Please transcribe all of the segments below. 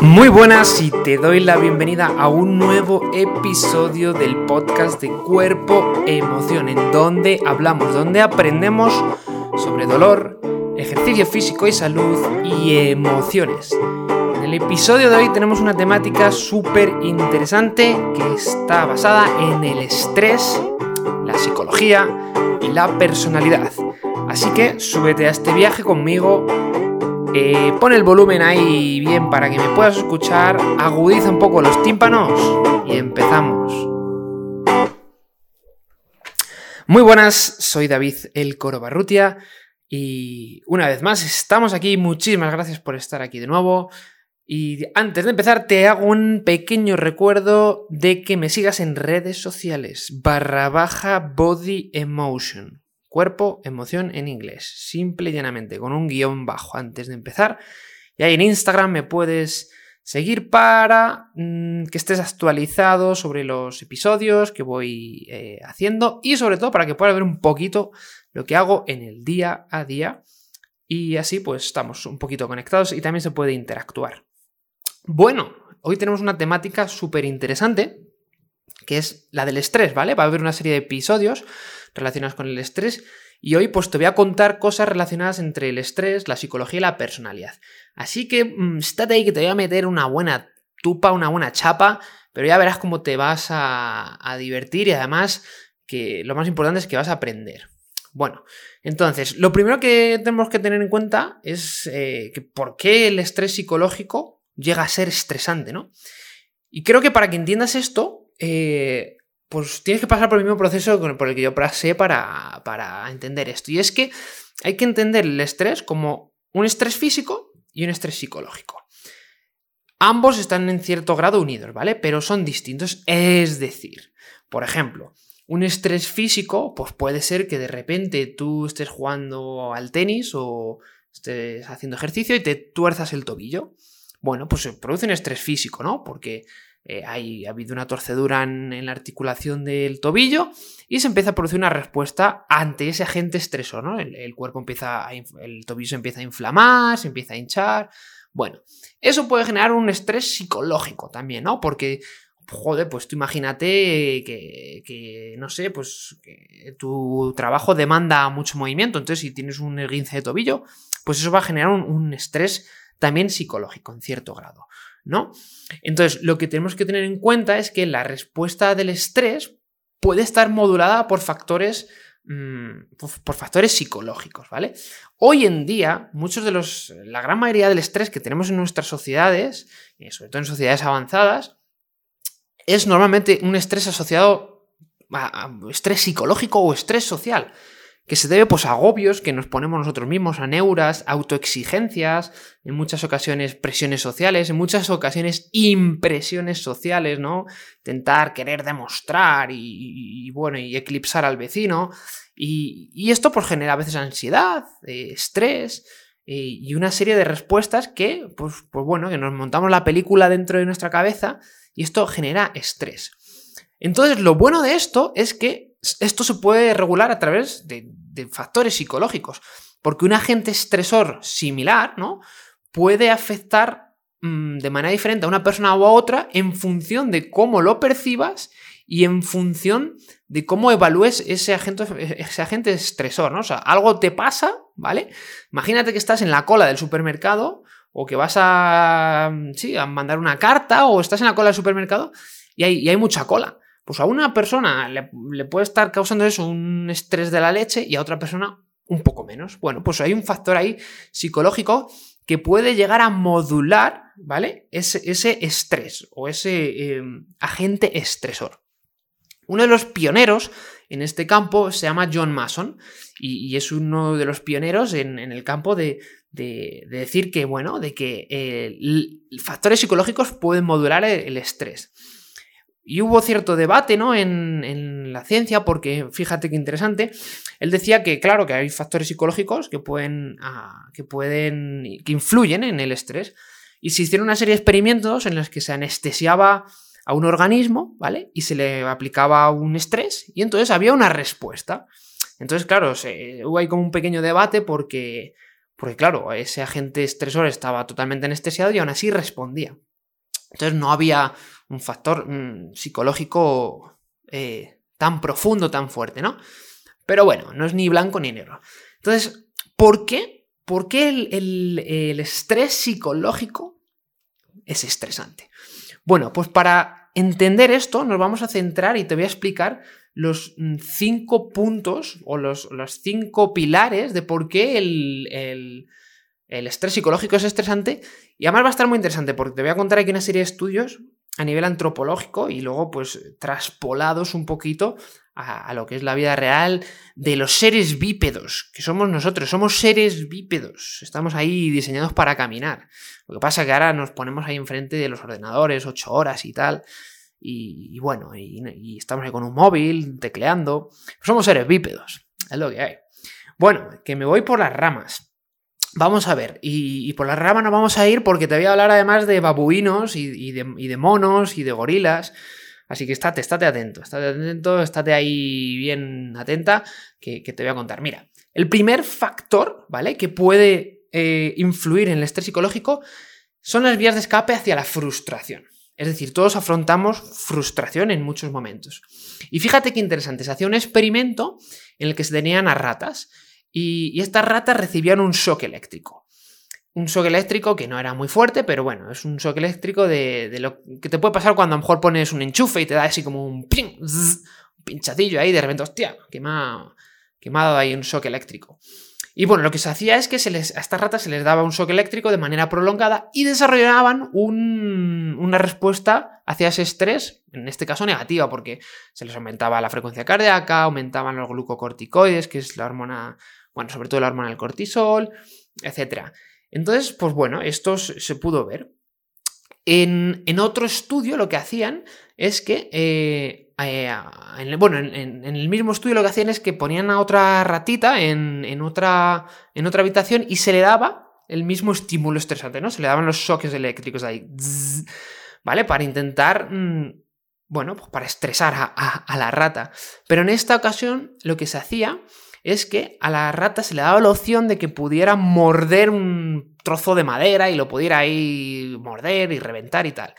Muy buenas y te doy la bienvenida a un nuevo episodio del podcast de Cuerpo Emoción, en donde hablamos, donde aprendemos sobre dolor, ejercicio físico y salud y emociones. En el episodio de hoy tenemos una temática súper interesante que está basada en el estrés, la psicología y la personalidad. Así que súbete a este viaje conmigo eh, pon el volumen ahí bien para que me puedas escuchar, agudiza un poco los tímpanos y empezamos. Muy buenas, soy David El Coro Barrutia y una vez más estamos aquí. Muchísimas gracias por estar aquí de nuevo. Y antes de empezar, te hago un pequeño recuerdo de que me sigas en redes sociales barra baja body emotion. Cuerpo, emoción en inglés. Simple y llanamente, con un guion bajo antes de empezar. Y ahí en Instagram me puedes seguir para mm, que estés actualizado sobre los episodios que voy eh, haciendo y sobre todo para que puedas ver un poquito lo que hago en el día a día. Y así pues estamos un poquito conectados y también se puede interactuar. Bueno, hoy tenemos una temática súper interesante que es la del estrés, ¿vale? Va a haber una serie de episodios relacionadas con el estrés. Y hoy pues te voy a contar cosas relacionadas entre el estrés, la psicología y la personalidad. Así que mmm, estate ahí que te voy a meter una buena tupa, una buena chapa, pero ya verás cómo te vas a, divertir y además que lo más importante es que vas a aprender. Bueno, entonces, lo primero que tenemos que tener en cuenta es eh, que por qué el estrés psicológico llega a ser estresante, ¿no? Y creo que para que entiendas esto, eh, pues tienes que pasar por el mismo proceso por el que yo pasé para, para entender esto. Y es que hay que entender el estrés como un estrés físico y un estrés psicológico. Ambos están en cierto grado unidos, ¿vale? Pero son distintos. Es decir, por ejemplo, un estrés físico, pues puede ser que de repente tú estés jugando al tenis o estés haciendo ejercicio y te tuerzas el tobillo. Bueno, pues se produce un estrés físico, ¿no? Porque eh, hay, ha habido una torcedura en, la articulación del tobillo y se empieza a producir una respuesta ante ese agente estresor, ¿no? El, cuerpo empieza, el tobillo se empieza a inflamar, se empieza a hinchar. Bueno, eso puede generar un estrés psicológico también, ¿no? Porque joder, pues tú imagínate que, no sé, pues que tu trabajo demanda mucho movimiento, entonces si tienes un esguince de tobillo, pues eso va a generar un, estrés también psicológico en cierto grado. ¿No? Entonces, lo que tenemos que tener en cuenta es que la respuesta del estrés puede estar modulada por factores mm, por factores psicológicos, ¿vale? Hoy en día, muchos de los, la gran mayoría del estrés que tenemos en nuestras sociedades, eh, sobre todo en sociedades avanzadas, es normalmente un estrés asociado a estrés psicológico o estrés social que se debe pues, a agobios que nos ponemos nosotros mismos, a neuras, autoexigencias, en muchas ocasiones presiones sociales, en muchas ocasiones impresiones sociales, ¿no? Intentar querer demostrar y, bueno, y eclipsar al vecino. Y, esto pues genera a veces ansiedad, eh, estrés eh, y una serie de respuestas que, pues, pues bueno, que nos montamos la película dentro de nuestra cabeza y esto genera estrés. Entonces, lo bueno de esto es que esto se puede regular a través de, factores psicológicos, porque un agente estresor similar, ¿no? Puede afectar mm, de manera diferente a una persona o a otra en función de cómo lo percibas y en función de cómo evalúes ese agente, ese agente estresor, ¿no? O sea, algo te pasa, ¿vale? Imagínate que estás en la cola del supermercado o que vas a, sí, a mandar una carta o estás en la cola del supermercado y hay mucha cola pues a una persona le, puede estar causando eso un estrés de la leche y a otra persona un poco menos. Bueno, pues hay un factor ahí psicológico que puede llegar a modular, ¿vale? Ese, estrés o ese em, agente estresor. Uno de los pioneros en este campo se llama John Mason y, es uno de los pioneros en, el campo de, decir que, bueno, de que eh, factores psicológicos pueden modular el estrés. Y hubo cierto debate, ¿no? En, la ciencia, porque fíjate qué interesante. Él decía que, claro, que hay factores psicológicos que pueden, ah, que pueden, que influyen en el estrés. Y se hicieron una serie de experimentos en los que se anestesiaba a un organismo, ¿vale? Y se le aplicaba un estrés y entonces había una respuesta. Entonces, claro, hubo ahí como un pequeño debate porque, porque claro, ese agente estresor estaba totalmente anestesiado y aún así respondía. Entonces no había un factor mm, psicológico eh, tan profundo, tan fuerte, ¿no? Pero bueno, no es ni blanco ni negro. Entonces, ¿por qué? ¿Por qué el estrés psicológico es estresante? Bueno, pues para entender esto nos vamos a centrar y te voy a explicar los mm, cinco puntos o los, cinco pilares de por qué el, el, estrés psicológico es estresante. Y además va a estar muy interesante porque te voy a contar aquí una serie de estudios a nivel antropológico y luego pues traspolados un poquito a, lo que es la vida real de los seres bípedos, que somos nosotros, somos seres bípedos, estamos ahí diseñados para caminar. Lo que pasa es que ahora nos ponemos ahí enfrente de los ordenadores ocho horas y tal, y, bueno, y, estamos ahí con un móvil, tecleando. Somos seres bípedos, es lo que hay. Bueno, que me voy por las ramas. Vamos a ver, y, por las ramas nos vamos a ir porque te voy a hablar además de babuinos y, de, monos y de gorilas. Así que estate, estate atento, estate atento, estate ahí bien atenta, que, te voy a contar. Mira, el primer factor, ¿vale? Que puede eh, influir en el estrés psicológico son las vías de escape hacia la frustración. Es decir, todos afrontamos frustración en muchos momentos. Y fíjate qué interesante, se hacía un experimento en el que se tenían a ratas y, estas ratas recibían un shock eléctrico. Un shock eléctrico que no era muy fuerte, pero bueno, es un shock eléctrico de, lo que te puede pasar cuando a lo mejor pones un enchufe y te da así como un, un pinchacillo ahí, de repente, hostia, que me ha, ahí un shock eléctrico. Y bueno, lo que se hacía es que se les, a estas ratas se les daba un shock eléctrico de manera prolongada y desarrollaban una respuesta hacia ese estrés, en este caso negativa, porque se les aumentaba la frecuencia cardíaca, aumentaban los glucocorticoides, que es la hormona, bueno, sobre todo la hormona del cortisol, etc. Entonces, pues bueno, esto se pudo ver. En, en otro estudio lo que hacían es que eh, eh, bueno, en, el mismo estudio lo que hacían es que ponían a otra ratita en, otra, en otra habitación y se le daba el mismo estímulo estresante, ¿no? Se le daban los choques eléctricos ahí, ¿vale? Para intentar, mm, bueno, pues para estresar a, la rata. Pero en esta ocasión lo que se hacía es que a la rata se le daba la opción de que pudiera morder un trozo de madera y lo pudiera ahí morder y reventar y tal.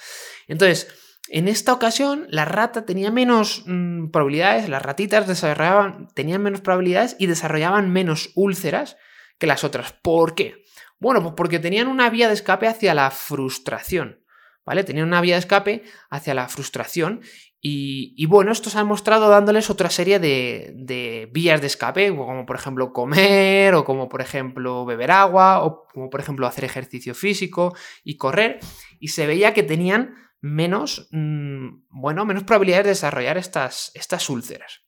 Entonces, en esta ocasión, la rata tenía menos mm, probabilidades, las ratitas desarrollaban, tenían menos probabilidades y desarrollaban menos úlceras que las otras. ¿Por qué? Bueno, pues porque tenían una vía de escape hacia la frustración. ¿Vale? Tenían una vía de escape hacia la frustración. Y, bueno, esto se ha mostrado dándoles otra serie de, de, vías de escape, como por ejemplo comer, o como por ejemplo beber agua, o como por ejemplo hacer ejercicio físico y correr. Y se veía que tenían menos, mm, bueno, menos probabilidades de desarrollar estas, estas úlceras.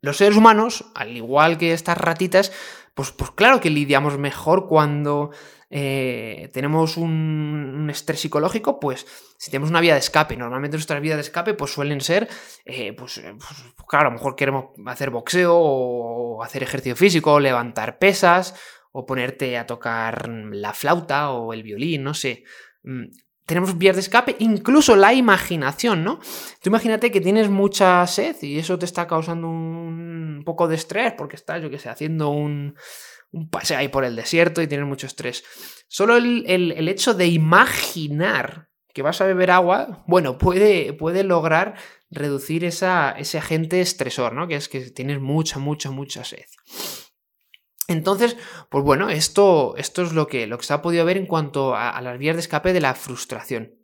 Los seres humanos, al igual que estas ratitas, pues, pues claro que lidiamos mejor cuando eh, tenemos un, estrés psicológico, pues si tenemos una vía de escape, normalmente nuestras vías de escape pues suelen ser, eh, pues, eh, pues, claro, a lo mejor queremos hacer boxeo o hacer ejercicio físico, o levantar pesas, o ponerte a tocar la flauta o el violín, no sé. Mm, tenemos vías de escape, incluso la imaginación, ¿no? Tú imagínate que tienes mucha sed y eso te está causando un poco de estrés porque estás, yo qué sé, haciendo un, un paseo ahí por el desierto y tienes mucho estrés. Solo el, hecho de imaginar que vas a beber agua, bueno, puede, puede lograr reducir esa, ese agente estresor, ¿no? Que es que tienes mucha, mucha, mucha sed. Entonces, pues bueno, esto, esto es lo que, lo que se ha podido ver en cuanto a, las vías de escape de la frustración.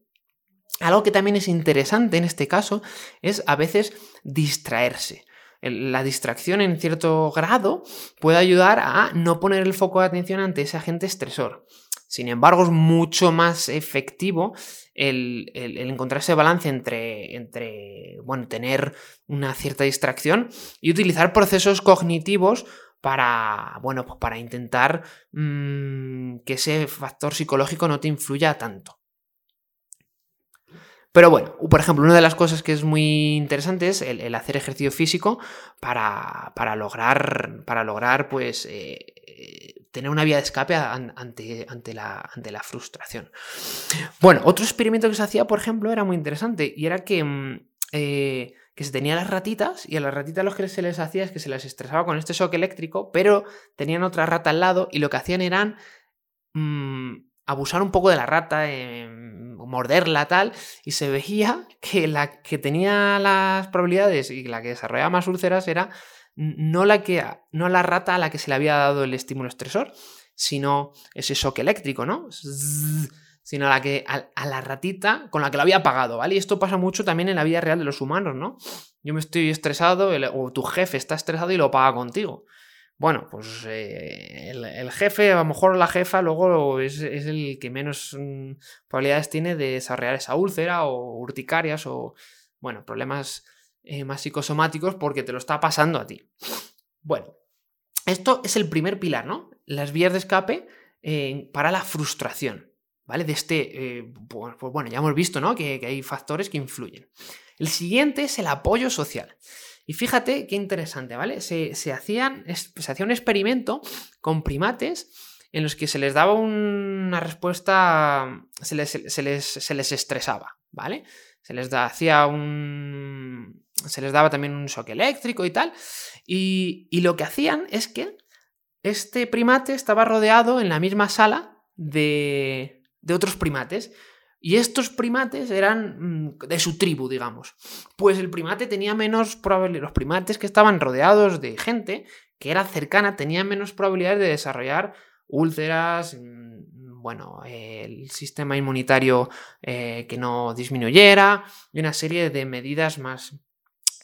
Algo que también es interesante en este caso es a veces distraerse. La distracción en cierto grado puede ayudar a no poner el foco de atención ante ese agente estresor. Sin embargo, es mucho más efectivo el, encontrar ese balance entre, entre bueno, tener una cierta distracción y utilizar procesos cognitivos para, bueno, pues para intentar mm, que ese factor psicológico no te influya tanto. Pero bueno, por ejemplo, una de las cosas que es muy interesante es el, hacer ejercicio físico para, lograr, para lograr, pues, eh, tener una vía de escape ante, ante, la, ante, la, frustración. Bueno, otro experimento que se hacía, por ejemplo, era muy interesante y era que mm, eh, que se tenía las ratitas y a las ratitas lo que se les hacía es que se las estresaba con este shock eléctrico, pero tenían otra rata al lado y lo que hacían eran mm, abusar un poco de la rata, eh, morderla tal, y se veía que la que tenía las probabilidades y la que desarrollaba más úlceras era no la, que, no la rata a la que se le había dado el estímulo estresor, sino ese shock eléctrico, ¿no? Sino a la, que, a, la ratita con la que lo había pagado, ¿vale? Y esto pasa mucho también en la vida real de los humanos, ¿no? Yo me estoy estresado, o tu jefe está estresado y lo paga contigo. Bueno, pues eh, el, jefe, a lo mejor la jefa, luego es, el que menos mm, probabilidades tiene de desarrollar esa úlcera o urticarias o, bueno, problemas eh, más psicosomáticos porque te lo está pasando a ti. Bueno, esto es el primer pilar, ¿no? Las vías de escape eh, para la frustración, ¿vale? De este, pues, bueno, ya hemos visto, ¿no? Que hay factores que influyen. El siguiente es el apoyo social. Y fíjate qué interesante, ¿vale? Se, hacían, se hacía un experimento con primates en los que se les daba una respuesta, se les, estresaba, ¿vale? Se les hacía un... se les daba también un shock eléctrico y tal. Y, y lo que hacían es que este primate estaba rodeado en la misma sala de, de otros primates. Y estos primates eran mm, de su tribu, digamos. Pues el primate tenía menos probabilidad. Los primates que estaban rodeados de gente que era cercana tenían menos probabilidades de desarrollar úlceras, mm, bueno, el sistema inmunitario eh, que no disminuyera y una serie de medidas más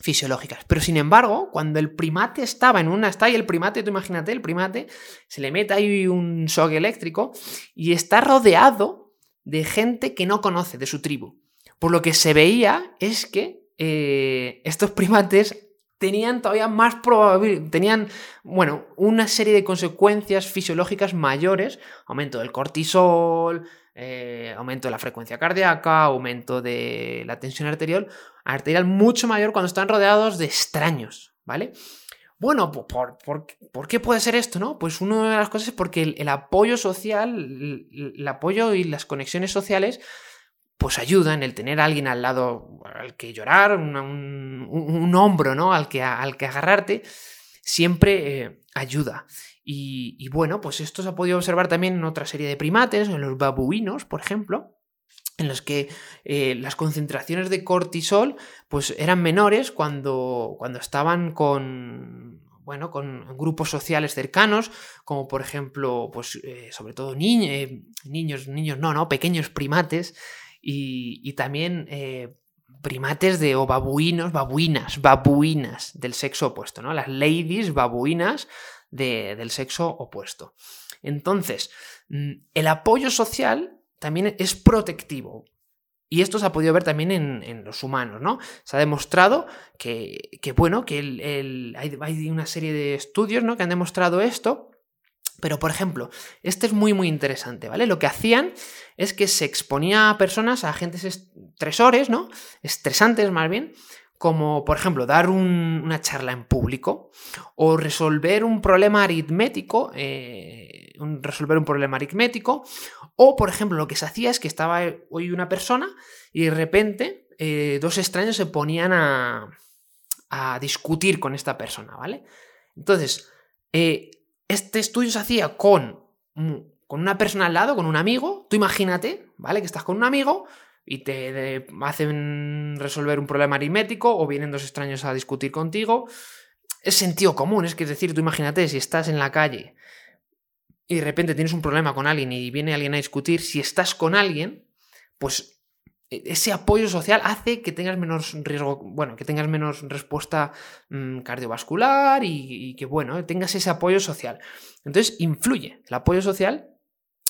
fisiológicas. Pero sin embargo, cuando el primate estaba en una, está ahí el primate, tú imagínate, el primate, se le mete ahí un shock eléctrico y está rodeado de gente que no conoce, de su tribu. Por lo que se veía es que eh, estos primates tenían todavía más probabilidad, tenían, bueno, una serie de consecuencias fisiológicas mayores, aumento del cortisol, eh, aumento de la frecuencia cardíaca, aumento de la tensión arterial, arterial mucho mayor cuando están rodeados de extraños, ¿vale? Bueno, ¿por, por, qué puede ser esto, no? Pues una de las cosas es porque el, apoyo social, el, apoyo y las conexiones sociales, pues ayudan, el tener a alguien al lado al que llorar, un, hombro, ¿no? Al que, al que agarrarte, siempre eh, ayuda. Y, bueno, pues esto se ha podido observar también en otra serie de primates, en los babuinos, por ejemplo, en los que eh, las concentraciones de cortisol pues eran menores cuando, cuando estaban con, bueno, con grupos sociales cercanos, como por ejemplo, pues eh, sobre todo eh, niños, niños no, no, pequeños primates y, también primates de o babuinos, babuinas, babuinas del sexo opuesto, ¿no? Las ladies babuinas del sexo opuesto. Entonces, mm, el apoyo social también es protectivo. Y esto se ha podido ver también en, los humanos, ¿no? Se ha demostrado que, bueno, que hay, una serie de estudios ¿no? que han demostrado esto. Pero, por ejemplo, este es muy, muy interesante, ¿vale? Lo que hacían es que se exponía a personas, a agentes estresores, ¿no? Estresantes más bien, como por ejemplo dar una charla en público o resolver un problema aritmético, eh, resolver un problema aritmético, o por ejemplo lo que se hacía es que estaba hoy una persona y de repente eh, dos extraños se ponían a, a, discutir con esta persona, ¿vale? Entonces, eh, este estudio se hacía con, con una persona al lado, con un amigo, tú imagínate, ¿vale? Que estás con un amigo y te hacen resolver un problema aritmético o vienen dos extraños a discutir contigo. Es sentido común, es que es decir, tú imagínate si estás en la calle y de repente tienes un problema con alguien y viene alguien a discutir, si estás con alguien, pues e, ese apoyo social hace que tengas menos riesgo, bueno, que tengas menos respuesta mm, cardiovascular y, que, bueno, tengas ese apoyo social. Entonces, influye. El apoyo social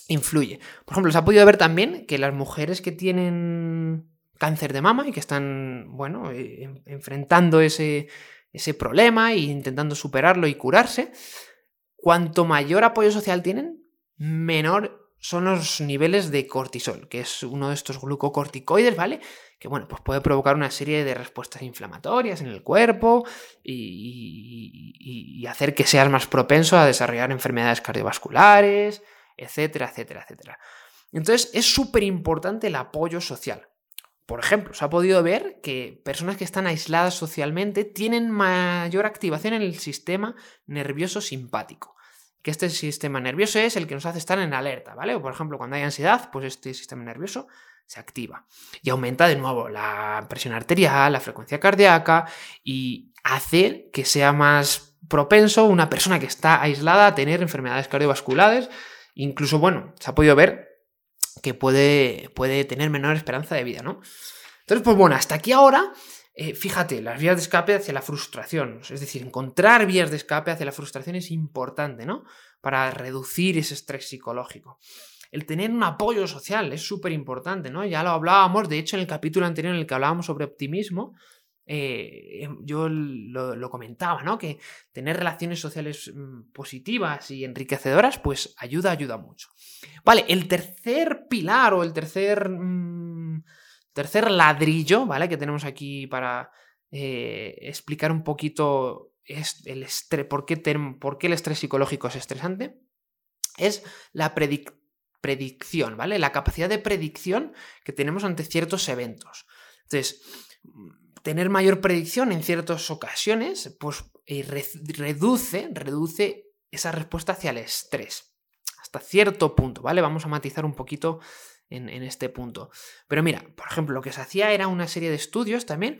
influye. Por ejemplo, se ha podido ver también que las mujeres que tienen cáncer de mama y que están, bueno, eh, enfrentando ese, ese problema e intentando superarlo y curarse, cuanto mayor apoyo social tienen, menor son los niveles de cortisol, que es uno de estos glucocorticoides, ¿vale? Que bueno, pues puede provocar una serie de respuestas inflamatorias en el cuerpo y, y hacer que seas más propenso a desarrollar enfermedades cardiovasculares, etcétera, etcétera, etcétera. Entonces es súper importante el apoyo social. por ejemplo, se ha podido ver que personas que están aisladas socialmente tienen mayor activación en el sistema nervioso simpático. Que este sistema nervioso es el que nos hace estar en alerta, ¿vale? O por ejemplo, cuando hay ansiedad, pues este sistema nervioso se activa y aumenta de nuevo la presión arterial, la frecuencia cardíaca y hace que sea más propenso una persona que está aislada a tener enfermedades cardiovasculares. Incluso, bueno, se ha podido ver que puede, puede tener menor esperanza de vida, ¿no? Entonces, pues bueno, hasta aquí ahora, eh, fíjate, las vías de escape hacia la frustración. Es decir, encontrar vías de escape hacia la frustración es importante, ¿no? Para reducir ese estrés psicológico el tener un apoyo social es súper importante, ¿no? Ya lo hablábamos, de hecho, en el capítulo anterior en el que hablábamos sobre optimismo, eh, em, yo lo, comentaba, ¿no? Que tener relaciones sociales mm, positivas y enriquecedoras, pues ayuda, ayuda mucho. Vale, el tercer pilar o el tercer, mm, tercer ladrillo, ¿vale? Que tenemos aquí para eh, explicar un poquito el por qué, el estrés psicológico es estresante, es la predicción predicción, ¿vale? La capacidad de predicción que tenemos ante ciertos eventos. Entonces, tener mayor predicción en ciertas ocasiones, pues eh, reduce, reduce esa respuesta hacia el estrés. Hasta cierto punto, ¿vale? Vamos a matizar un poquito en, este punto. Pero mira, por ejemplo, lo que se hacía era una serie de estudios también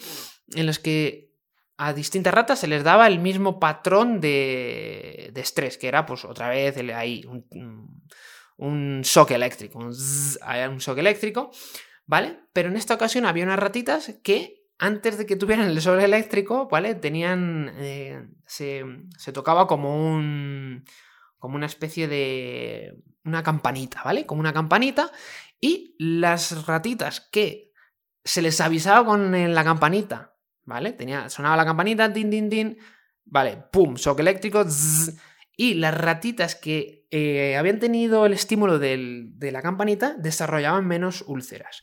en los que a distintas ratas se les daba el mismo patrón de, estrés, que era pues otra vez ahí un, shock eléctrico, un, un shock eléctrico, ¿vale? Pero en esta ocasión había unas ratitas que antes de que tuvieran el shock eléctrico, ¿vale? Tenían, eh, se, tocaba como un, como una especie de, una campanita, ¿vale? Como una campanita y las ratitas que se les avisaba con la campanita, ¿vale? Tenía, sonaba la campanita, tin, tin, tin, ¿vale? Pum, shock eléctrico, y las ratitas que eh, habían tenido el estímulo de la campanita desarrollaban menos úlceras.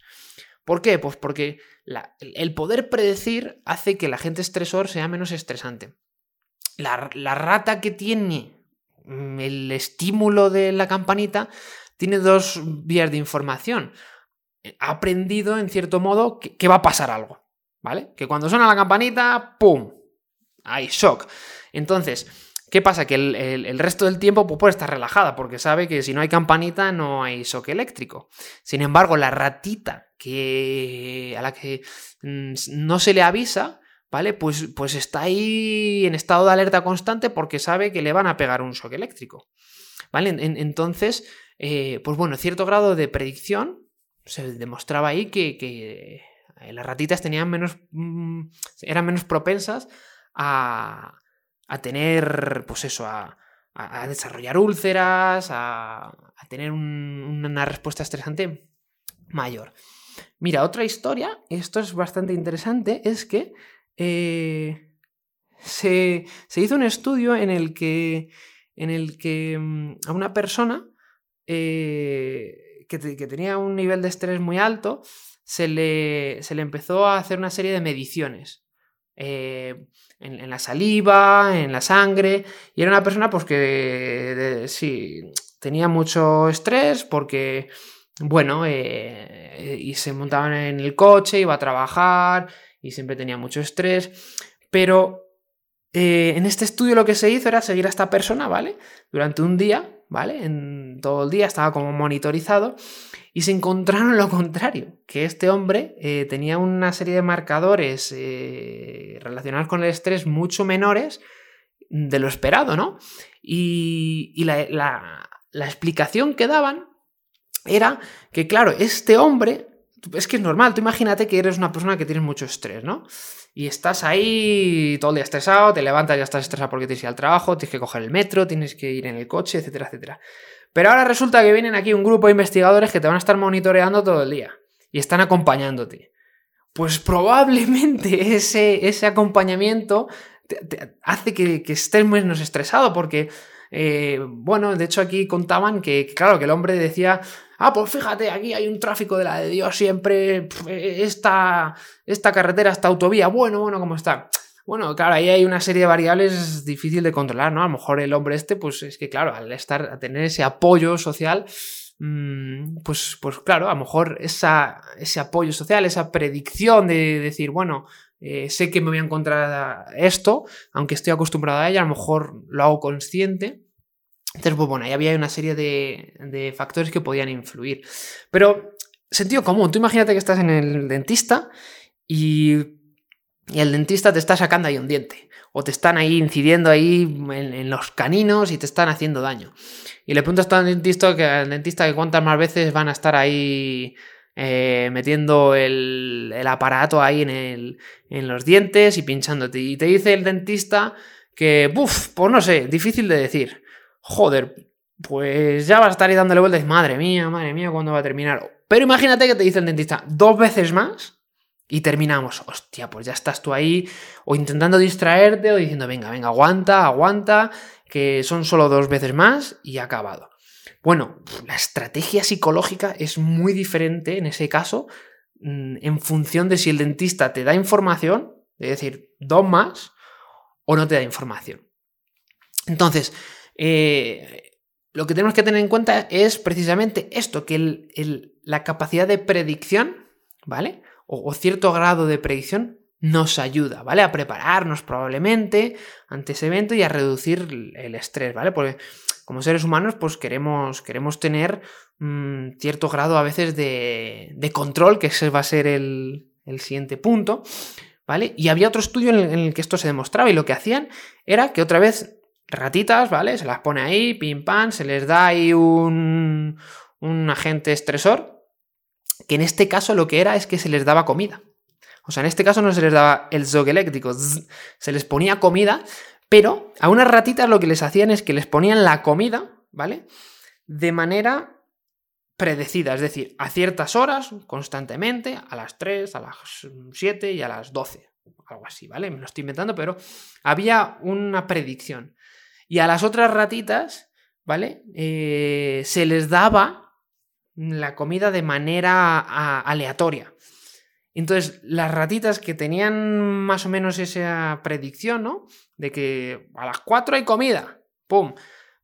¿Por qué? Pues porque el poder predecir hace que el agente estresor sea menos estresante. La, la, rata que tiene el estímulo de la campanita tiene dos vías de información. Ha aprendido, en cierto modo, que, que va a pasar algo. ¿Vale? Que cuando suena la campanita, ¡pum! Hay shock. Entonces, ¿Qué pasa? Que el, resto del tiempo pues, puede estar relajada porque sabe que si no hay campanita no hay shock eléctrico. Sin embargo, la ratita que, a la que mm, no se le avisa, ¿vale? Pues, pues está ahí en estado de alerta constante porque sabe que le van a pegar un shock eléctrico. ¿Vale? entonces, eh, pues bueno, cierto grado de predicción se demostraba ahí que, que las ratitas tenían menos. Mm, eran menos propensas a a tener, pues eso, a, desarrollar úlceras, a, tener una respuesta estresante mayor. Mira, otra historia, esto es bastante interesante, es que eh, se, hizo un estudio en el que, en el que mm, a una persona eh, que, tenía un nivel de estrés muy alto, se le, se le empezó a hacer una serie de mediciones. Eh, en, la saliva, en la sangre, y era una persona pues que sí, tenía mucho estrés porque, bueno, eh, y se montaban en el coche, iba a trabajar y siempre tenía mucho estrés, pero eh, en este estudio lo que se hizo era seguir a esta persona, ¿vale? Durante un día, ¿vale? En todo el día estaba como monitorizado y se encontraron lo contrario, que este hombre eh, tenía una serie de marcadores eh, relacionados con el estrés mucho menores de lo esperado, ¿no? Y, la, explicación que daban era que, claro, este hombre, es que es normal, tú imagínate que eres una persona que tienes mucho estrés, ¿no? Y estás ahí todo el día estresado, te levantas y ya estás estresado porque tienes que ir al trabajo, tienes que coger el metro, tienes que ir en el coche, etcétera, etcétera. Pero ahora resulta que vienen aquí un grupo de investigadores que te van a estar monitoreando todo el día y están acompañándote. Pues probablemente ese, ese acompañamiento te, hace que, estés menos estresado porque, eh, bueno, de hecho aquí contaban que, claro, que el hombre decía, ah, pues fíjate, aquí hay un tráfico de la de Dios siempre, esta, esta carretera, esta autovía, bueno, bueno, ¿cómo está? Bueno, claro, ahí hay una serie de variables difícil de controlar, ¿no? A lo mejor el hombre este, pues es que, claro, al estar, a tener ese apoyo social, mm, pues, pues claro, a lo mejor ese apoyo social, esa predicción de decir, bueno, eh, sé que me voy a encontrar esto, aunque estoy acostumbrado a ella, a lo mejor lo hago consciente. Entonces, pues bueno, ahí había una serie de, factores que podían influir. Pero, sentido común, tú imagínate que estás en el dentista y, el dentista te está sacando ahí un diente o te están ahí incidiendo ahí en, los caninos y te están haciendo daño. Y le preguntas al dentista que, al dentista que cuántas más veces van a estar ahí eh, metiendo el, aparato ahí en, en los dientes y pinchándote. Y te dice el dentista que, buf, pues no sé, difícil de decir. Joder, pues ya vas a estar ahí dándole vueltas. Madre mía, madre mía, ¿cuándo va a terminar? Pero imagínate que te dice el dentista dos veces más y terminamos, hostia, pues ya estás tú ahí, o intentando distraerte, o diciendo, venga, venga, aguanta, aguanta, que son solo dos veces más y acabado. Bueno, la estrategia psicológica es muy diferente en ese caso, mm, en función de si el dentista te da información, es decir, dos más, o no te da información. Entonces, eh, lo que tenemos que tener en cuenta es precisamente esto, que la capacidad de predicción, ¿vale? o, cierto grado de predicción nos ayuda, ¿vale? A prepararnos probablemente ante ese evento y a reducir el estrés, ¿vale? Porque como seres humanos, pues queremos, queremos tener mm, cierto grado a veces de, control, que ese va a ser el, siguiente punto, ¿vale? Y había otro estudio en el, que esto se demostraba y lo que hacían era que otra vez ratitas, ¿vale? Se las pone ahí, pim pam, se les da ahí un, un agente estresor, que en este caso lo que era es que se les daba comida. O sea, en este caso no se les daba el zog eléctrico, se les ponía comida, pero a unas ratitas lo que les hacían es que les ponían la comida, ¿vale? De manera predecida, es decir, a ciertas horas, constantemente, a las 3, a las 7 y a las 12, algo así, ¿vale? Me lo estoy inventando, pero había una predicción. Y a las otras ratitas, ¿vale? Eh, se les daba la comida de manera aleatoria. Entonces, las ratitas que tenían más o menos esa predicción, ¿no? De que a las 4 hay comida, ¡pum!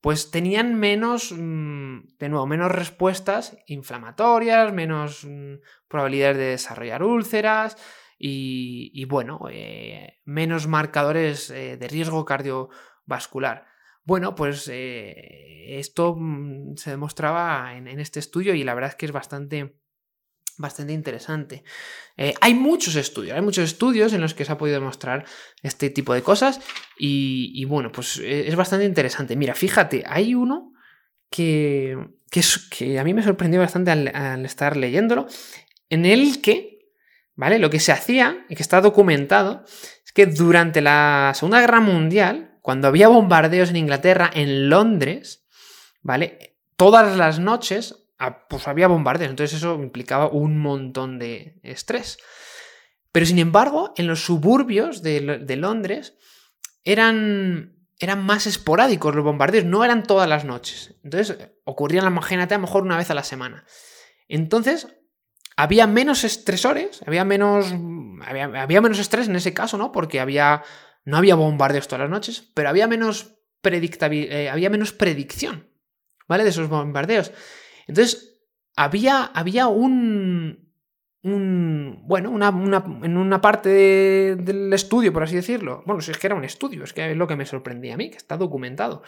Pues tenían menos, mm, de nuevo, menos respuestas inflamatorias, menos mm, probabilidades de desarrollar úlceras y, bueno, eh, menos marcadores eh, de riesgo cardiovascular. Bueno, pues eh, esto mm, se demostraba en, este estudio y la verdad es que es bastante, bastante interesante. Eh, hay muchos estudios, hay muchos estudios en los que se ha podido demostrar este tipo de cosas y, bueno, pues eh, es bastante interesante. Mira, fíjate, hay uno que, que, a mí me sorprendió bastante al, al, estar leyéndolo, en el que, ¿vale? Lo que se hacía y que está documentado es que durante la Segunda Guerra Mundial, cuando había bombardeos en Inglaterra, en Londres, ¿vale? Todas las noches, ah, pues había bombardeos, entonces eso implicaba un montón de estrés. Pero sin embargo, en los suburbios de, Londres eran, eran más esporádicos los bombardeos, no eran todas las noches. Entonces ocurrían, imagínate, a lo mejor una vez a la semana. Entonces, había menos estresores, había menos, había menos estrés en ese caso, ¿no? Porque había no había bombardeos todas las noches, pero había menos, eh, había menos predicción, ¿vale? De esos bombardeos. Entonces, había, había un, un bueno, una, en una parte del estudio, por así decirlo, bueno, si es que era un estudio, es que es lo que me sorprendía a mí, que está documentado,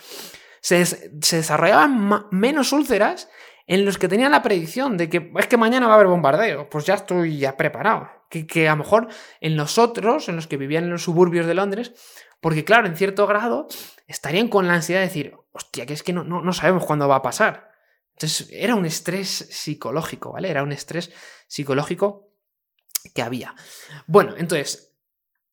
se, se desarrollaban menos úlceras en los que tenían la predicción de que es que mañana va a haber bombardeo, pues ya estoy ya preparado. Que, a lo mejor en los otros, en los que vivían en los suburbios de Londres, porque claro, en cierto grado estarían con la ansiedad de decir, hostia, que es que no, no, sabemos cuándo va a pasar. Entonces era un estrés psicológico, ¿vale? Era un estrés psicológico que había. Bueno, entonces,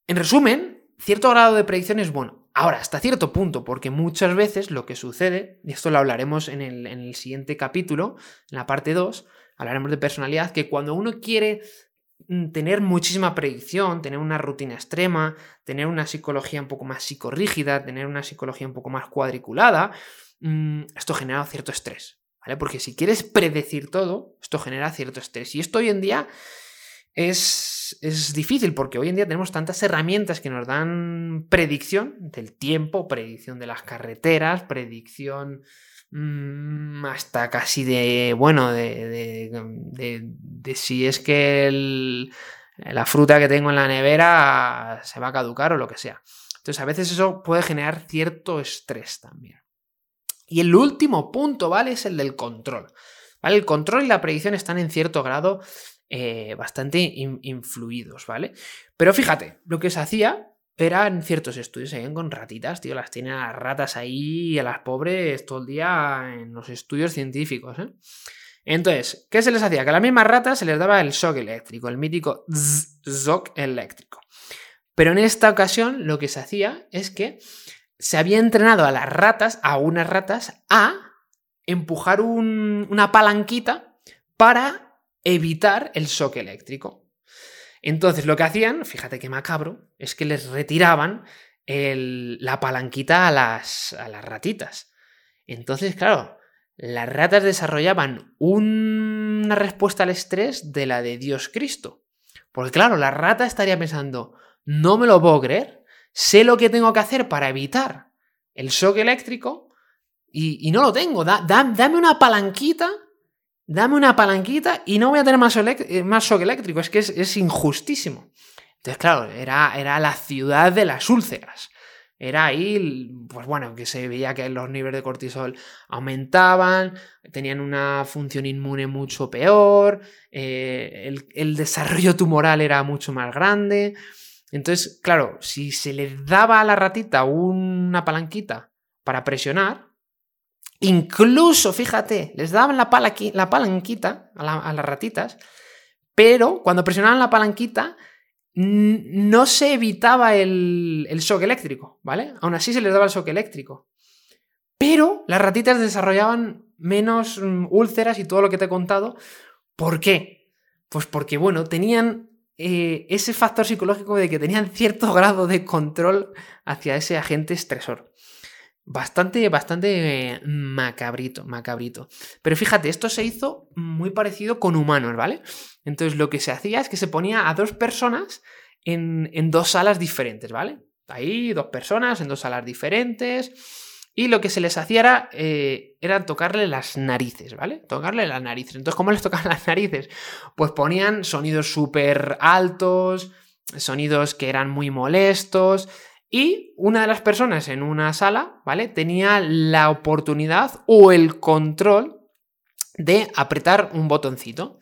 en resumen, cierto grado de predicción es bueno. Ahora, hasta cierto punto, porque muchas veces lo que sucede, y esto lo hablaremos en el, siguiente capítulo, en la parte 2, hablaremos de personalidad, que cuando uno quiere tener muchísima predicción, tener una rutina extrema, tener una psicología un poco más psicorrígida, tener una psicología un poco más cuadriculada, mm, esto genera cierto estrés, ¿vale? Porque si quieres predecir todo, esto genera cierto estrés. Y esto hoy en día es, difícil porque hoy en día tenemos tantas herramientas que nos dan predicción del tiempo, predicción de las carreteras, predicción mm, hasta casi de, bueno, de, de, si es que la fruta que tengo en la nevera se va a caducar o lo que sea. Entonces, a veces eso puede generar cierto estrés también. Y el último punto, ¿vale? Es el del control. ¿Vale? El control y la predicción están en cierto grado eh, bastante influidos, ¿vale? Pero fíjate, lo que se hacía eran ciertos estudios, se con ratitas, tío, las tienen a las ratas ahí, a las pobres todo el día en los estudios científicos, ¿eh? Entonces, ¿qué se les hacía? Que a las mismas ratas se les daba el shock eléctrico, el mítico shock eléctrico. Pero en esta ocasión lo que se hacía es que se había entrenado a las ratas, a unas ratas, a empujar una palanquita para evitar el shock eléctrico. Entonces lo que hacían, fíjate qué macabro, es que les retiraban la palanquita a las, ratitas. Entonces, claro, las ratas desarrollaban una respuesta al estrés de la de Dios Cristo. Porque claro, la rata estaría pensando, no me lo puedo creer, sé lo que tengo que hacer para evitar el shock eléctrico y, no lo tengo. dame una palanquita, dame una palanquita y no voy a tener más, eh, shock eléctrico. Es que es, injustísimo. Entonces, claro, era, era la ciudad de las úlceras. Era ahí, pues bueno, que se veía que los niveles de cortisol aumentaban, tenían una función inmune mucho peor, eh, el, el, desarrollo tumoral era mucho más grande. Entonces, claro, si se le daba a la ratita una palanquita para presionar, incluso, fíjate, les daban la, palanquita a, las ratitas, pero cuando presionaban la palanquita no se evitaba el, el shock eléctrico, ¿vale? Aún así se les daba el shock eléctrico. Pero las ratitas desarrollaban menos mm, úlceras y todo lo que te he contado. ¿Por qué? Pues porque, bueno, tenían eh, ese factor psicológico de que tenían cierto grado de control hacia ese agente estresor. Bastante, bastante eh, macabrito, macabrito. Pero fíjate, esto se hizo muy parecido con humanos, ¿vale? Entonces lo que se hacía es que se ponía a dos personas en, en dos salas diferentes, ¿vale? Ahí, dos personas en dos salas diferentes y lo que se les hacía eh, era, tocarle las narices, ¿vale? Tocarle las narices. Entonces, ¿cómo les tocaban las narices? Pues ponían sonidos súper altos, sonidos que eran muy molestos. Y una de las personas en una sala, ¿vale? Tenía la oportunidad o el control de apretar un botoncito.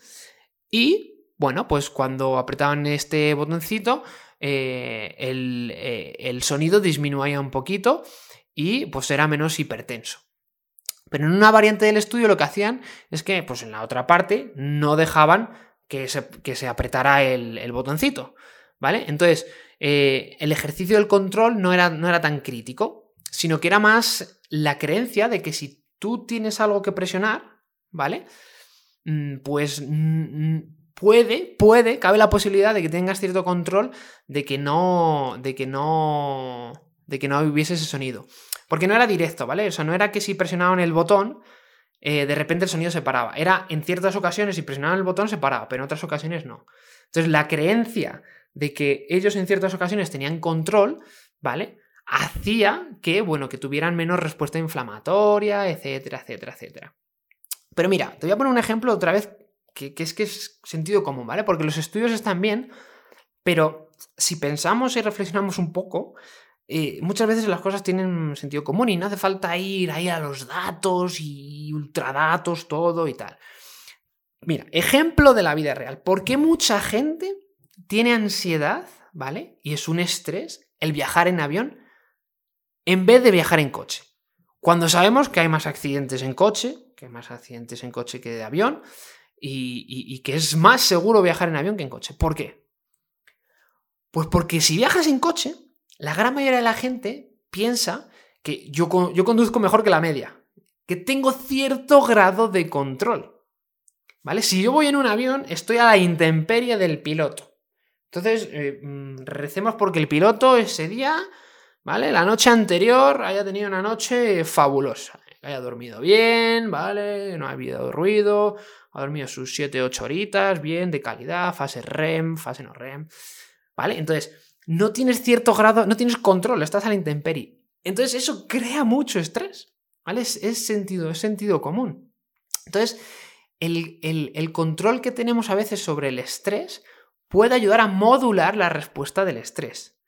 Y, bueno, pues cuando apretaban este botoncito, eh, el, eh, el sonido disminuía un poquito y pues era menos hipertenso. Pero en una variante del estudio lo que hacían es que, pues en la otra parte, no dejaban que se, que se apretara el, botoncito, ¿vale? Entonces, eh, el ejercicio del control no era, no era tan crítico, sino que era más la creencia de que si tú tienes algo que presionar, ¿vale? Mm, pues mm, mm, puede, puede, cabe la posibilidad de que tengas cierto control de que no, de que no, de que no hubiese ese sonido. Porque no era directo, ¿vale? O sea, no era que si presionaban el botón, eh, de repente el sonido se paraba. Era en ciertas ocasiones, si presionaban el botón, se paraba, pero en otras ocasiones no. Entonces, la creencia de que ellos en ciertas ocasiones tenían control, ¿vale? Hacía que, bueno, que tuvieran menos respuesta inflamatoria, etcétera, etcétera, etcétera. Pero mira, te voy a poner un ejemplo otra vez que, que es que es sentido común, ¿vale? Porque los estudios están bien, pero si pensamos y reflexionamos un poco, eh, muchas veces las cosas tienen sentido común y no hace falta ir ahí a los datos y ultradatos, todo y tal. Mira, ejemplo de la vida real. ¿Por qué mucha gente tiene ansiedad, ¿vale? Y es un estrés el viajar en avión en vez de viajar en coche. Cuando sabemos que hay más accidentes en coche, que hay más accidentes en coche que de avión, y que es más seguro viajar en avión que en coche. ¿Por qué? Pues porque si viajas en coche, la gran mayoría de la gente piensa que yo, yo conduzco mejor que la media, que tengo cierto grado de control. ¿Vale? Si yo voy en un avión, estoy a la intemperie del piloto. Entonces, eh, mm, recemos porque el piloto ese día, ¿vale? La noche anterior haya tenido una noche fabulosa. Haya dormido bien, ¿vale? No ha habido ruido, ha dormido sus 7-8 horitas, bien, de calidad, fase REM, fase no REM, ¿vale? Entonces, no tienes cierto grado, no tienes control, estás a la intemperie. Entonces eso crea mucho estrés. ¿vale? Es, sentido, es sentido común. Entonces, el, control que tenemos a veces sobre el estrés puede ayudar a modular la respuesta del estrés.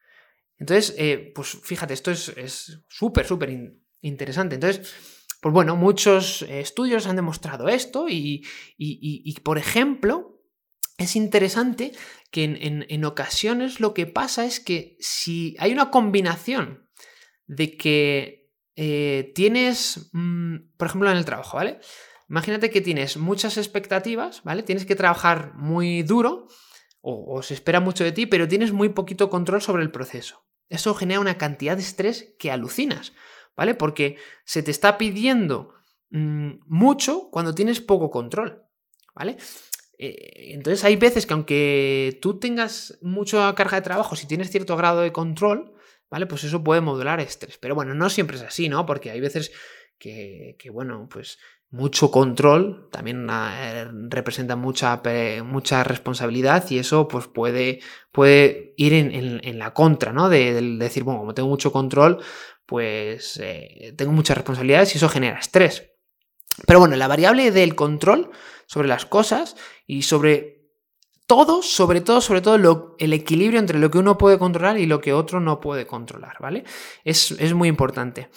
Entonces, eh, pues fíjate, esto es súper, súper interesante. Entonces, pues bueno, muchos estudios han demostrado esto y, por ejemplo, es interesante que en, ocasiones lo que pasa es que si hay una combinación de que eh, tienes, mm, por ejemplo, en el trabajo, ¿vale? Imagínate que tienes muchas expectativas, ¿vale? Tienes que trabajar muy duro o, se espera mucho de ti, pero tienes muy poquito control sobre el proceso. Eso genera una cantidad de estrés que alucinas, ¿vale? Porque se te está pidiendo mm, mucho cuando tienes poco control, ¿vale? Eh, entonces hay veces que aunque tú tengas mucha carga de trabajo, si tienes cierto grado de control, ¿vale? Pues eso puede modular estrés. Pero bueno, no siempre es así, ¿no? Porque hay veces que, que bueno, pues mucho control, también eh, representa mucha, mucha responsabilidad y eso pues puede, puede ir en, la contra, ¿no? De, decir, bueno, como tengo mucho control, pues eh, tengo muchas responsabilidades y eso genera estrés. Pero bueno, la variable del control sobre las cosas y sobre todo, sobre todo, sobre todo el equilibrio entre lo que uno puede controlar y lo que otro no puede controlar, ¿vale? Es, es muy importante.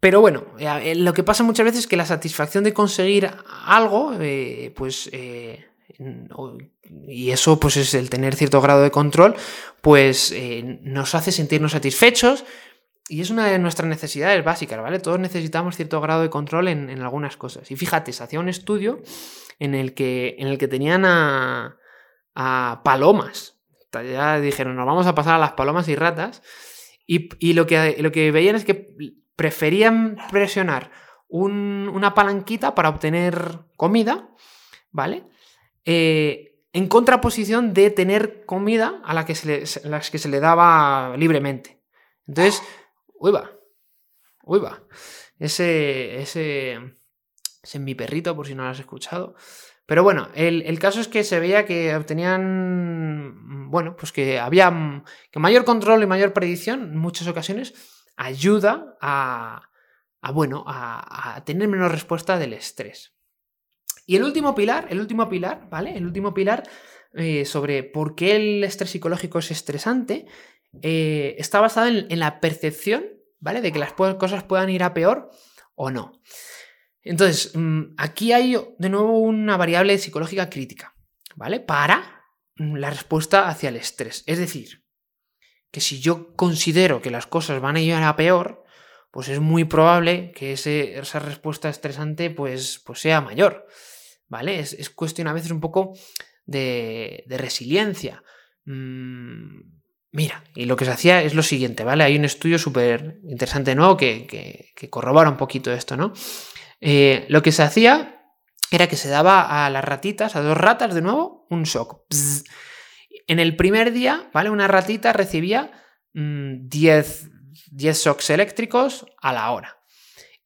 Pero bueno, eh, lo que pasa muchas veces es que la satisfacción de conseguir algo, eh, pues, eh, y eso pues es el tener cierto grado de control, pues nos hace sentirnos satisfechos y es una de nuestras necesidades básicas, ¿vale? Todos necesitamos cierto grado de control en, algunas cosas. Y fíjate, se hacía un estudio en el que, en el que tenían a, palomas. Ya dijeron, nos vamos a pasar a las palomas y ratas. Y, lo, que, lo que veían es que preferían presionar una palanquita para obtener comida, ¿vale? Eh, en contraposición de tener comida a la que se le, las que se le daba libremente. Entonces, uy va, uy va. Ese, ese, ese es mi perrito, por si no lo has escuchado. Pero bueno, el, el, caso es que se veía que obtenían, bueno, pues que había que mayor control y mayor predicción en muchas ocasiones ayuda a, bueno, a, tener menos respuesta del estrés. Y el último pilar, el último pilar, ¿vale? El último pilar eh, sobre por qué el estrés psicológico es estresante eh, está basado en, la percepción, ¿vale? De que las cosas puedan ir a peor o no. Entonces, mm, aquí hay de nuevo una variable psicológica crítica, ¿vale? Para mm, la respuesta hacia el estrés. Es decir, que si yo considero que las cosas van a ir a peor, pues es muy probable que esa respuesta estresante pues, pues sea mayor. ¿Vale? Es, cuestión a veces un poco de, resiliencia. Mm, mira, y lo que se hacía es lo siguiente, ¿vale? Hay un estudio súper interesante nuevo que, que, corrobora un poquito esto, ¿no? Eh, lo que se hacía era que se daba a las ratitas, a dos ratas de nuevo, un shock. En el primer día, ¿vale? Una ratita recibía 10, mm, 10 shocks eléctricos a la hora.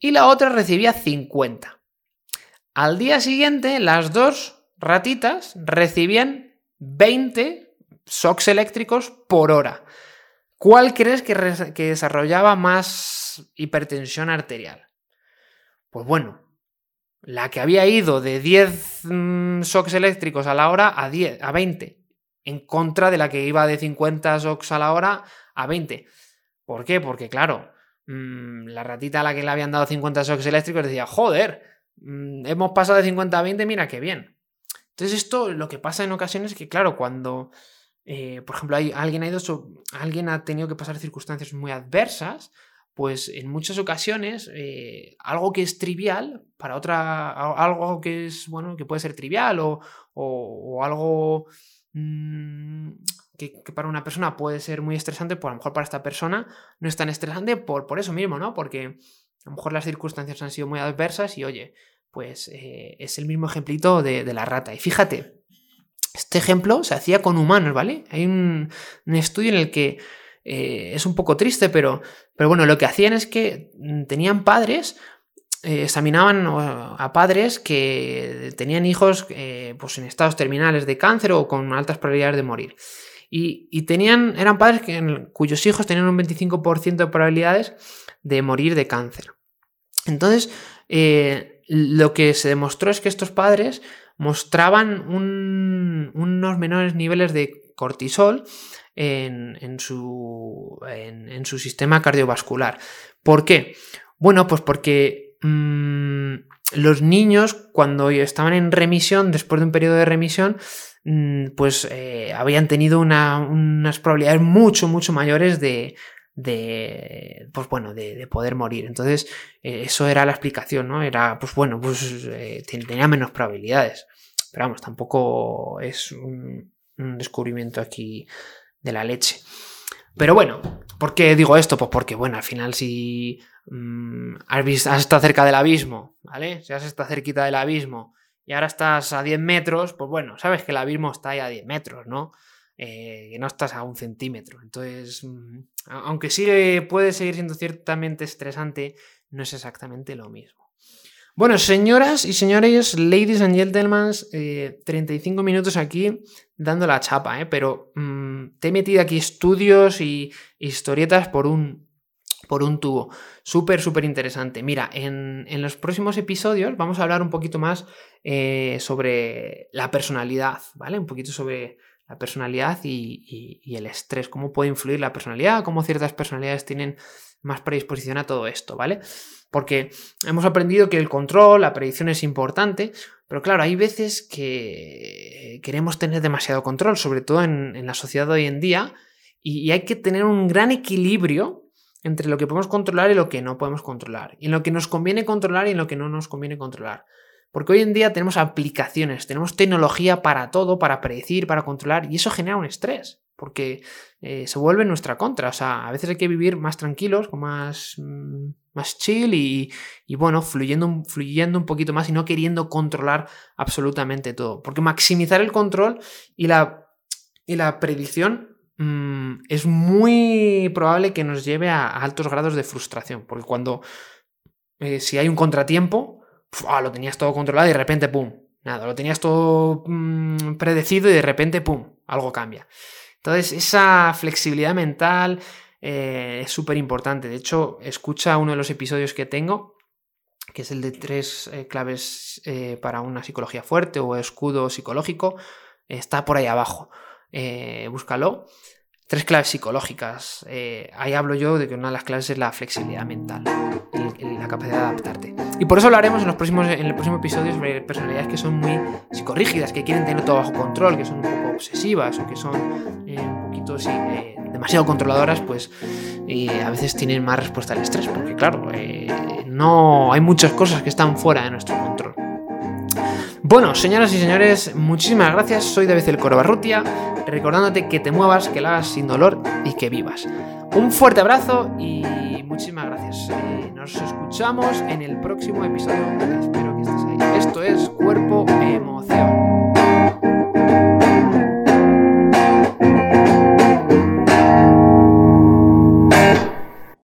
Y la otra recibía 50. Al día siguiente, las dos ratitas recibían 20 shocks eléctricos por hora. ¿Cuál crees que, desarrollaba más hipertensión arterial? Pues bueno, la que había ido de 10 mm, shocks eléctricos a la hora a, 10, a 20 en contra de la que iba de 50 shocks a la hora a 20. ¿Por qué? Porque, claro, mm, la ratita a la que le habían dado 50 shocks eléctricos decía, joder, mm, hemos pasado de 50 a 20, mira qué bien. Entonces, esto lo que pasa en ocasiones es que, claro, cuando, eh, por ejemplo, hay, alguien, ha ido, alguien ha tenido que pasar circunstancias muy adversas, pues en muchas ocasiones eh, algo que es trivial para otra, algo que es, bueno, que puede ser trivial o, o algo Mm, que, para una persona puede ser muy estresante, pues a lo mejor para esta persona no es tan estresante por, por eso mismo, ¿no? Porque a lo mejor las circunstancias han sido muy adversas y oye, pues eh, es el mismo ejemplito de, la rata. Y fíjate, este ejemplo se hacía con humanos, ¿vale? Hay un, estudio en el que eh, es un poco triste, pero, pero bueno, lo que hacían es que mm, tenían padres eh, examinaban a padres que tenían hijos eh, pues en estados terminales de cáncer o con altas probabilidades de morir. Y, tenían, eran padres cuyos hijos tenían un 25% de probabilidades de morir de cáncer. Entonces, eh, lo que se demostró es que estos padres mostraban unos menores niveles de cortisol en, su, sistema cardiovascular. ¿Por qué? Bueno, pues porque mm, los niños cuando estaban en remisión, después de un periodo de remisión, mm, pues eh, habían tenido unas probabilidades mucho, mucho mayores de, pues bueno de, poder morir. Entonces eh, eso era la explicación no era pues bueno pues eh, tenía menos probabilidades. Pero vamos tampoco es un, descubrimiento aquí de la leche. Pero bueno ¿por qué digo esto? pues porque bueno al final si mm, has, estado cerca del abismo vale si has estado cerquita del abismo y ahora estás a 10 metros pues bueno sabes que el abismo está ahí a 10 metros no eh, que no estás a un centímetro. Entonces, mm, aunque sigue, puede seguir siendo ciertamente estresante, no es exactamente lo mismo. Bueno, señoras y señores, ladies and gentlemen, 35 eh, minutos aquí dando la chapa, ¿eh? pero mm, te he metido aquí estudios y historietas por un, por un tubo. Súper, súper interesante. Mira, en, los próximos episodios vamos a hablar un poquito más sobre la personalidad, ¿vale? Un poquito sobre la personalidad y, el estrés, cómo puede influir la personalidad, cómo ciertas personalidades tienen más predisposición a todo esto, ¿vale? Porque hemos aprendido que el control, la predicción es importante, pero claro, hay veces que queremos tener demasiado control, sobre todo en, la sociedad de hoy en día, y, hay que tener un gran equilibrio entre lo que podemos controlar y lo que no podemos controlar, y en lo que nos conviene controlar y en lo que no nos conviene controlar. Porque hoy en día tenemos aplicaciones, tenemos tecnología para todo, para predecir, para controlar, y eso genera un estrés, porque eh, se vuelve nuestra contra. O sea, a veces hay que vivir más tranquilos, más, mm, más chill y, bueno, fluyendo, fluyendo un poquito más y no queriendo controlar absolutamente todo. Porque maximizar el control y la, y la predicción mm, es muy probable que nos lleve a, altos grados de frustración. Porque cuando, eh, si hay un contratiempo, Ah, lo tenías todo controlado y de repente, ¡pum! Nada, lo tenías todo mm, predecido y de repente, ¡pum! Algo cambia. Entonces, esa flexibilidad mental eh, es súper importante. De hecho, escucha uno de los episodios que tengo, que es el de tres eh, claves para una psicología fuerte o escudo psicológico. Está por ahí abajo. Búscalo. Tres claves psicológicas. ahí hablo yo de que una de las claves es la flexibilidad mental, la capacidad de adaptarte. Y por eso hablaremos en, los próximos, en el próximo episodio sobre personalidades que son muy psicorrígidas, que quieren tener todo bajo control, que son un poco obsesivas o que son eh, un poquito eh, demasiado controladoras, pues a veces tienen más respuesta al estrés, porque claro, eh, no hay muchas cosas que están fuera de nuestro control. Bueno, señoras y señores, muchísimas gracias. Soy David el Corobarrutia, recordándote que te muevas, que lo hagas sin dolor y que vivas. Un fuerte abrazo y muchísimas gracias. Eh, nos escuchamos en el próximo episodio. Espero que estés ahí. Esto es Cuerpo Emoción.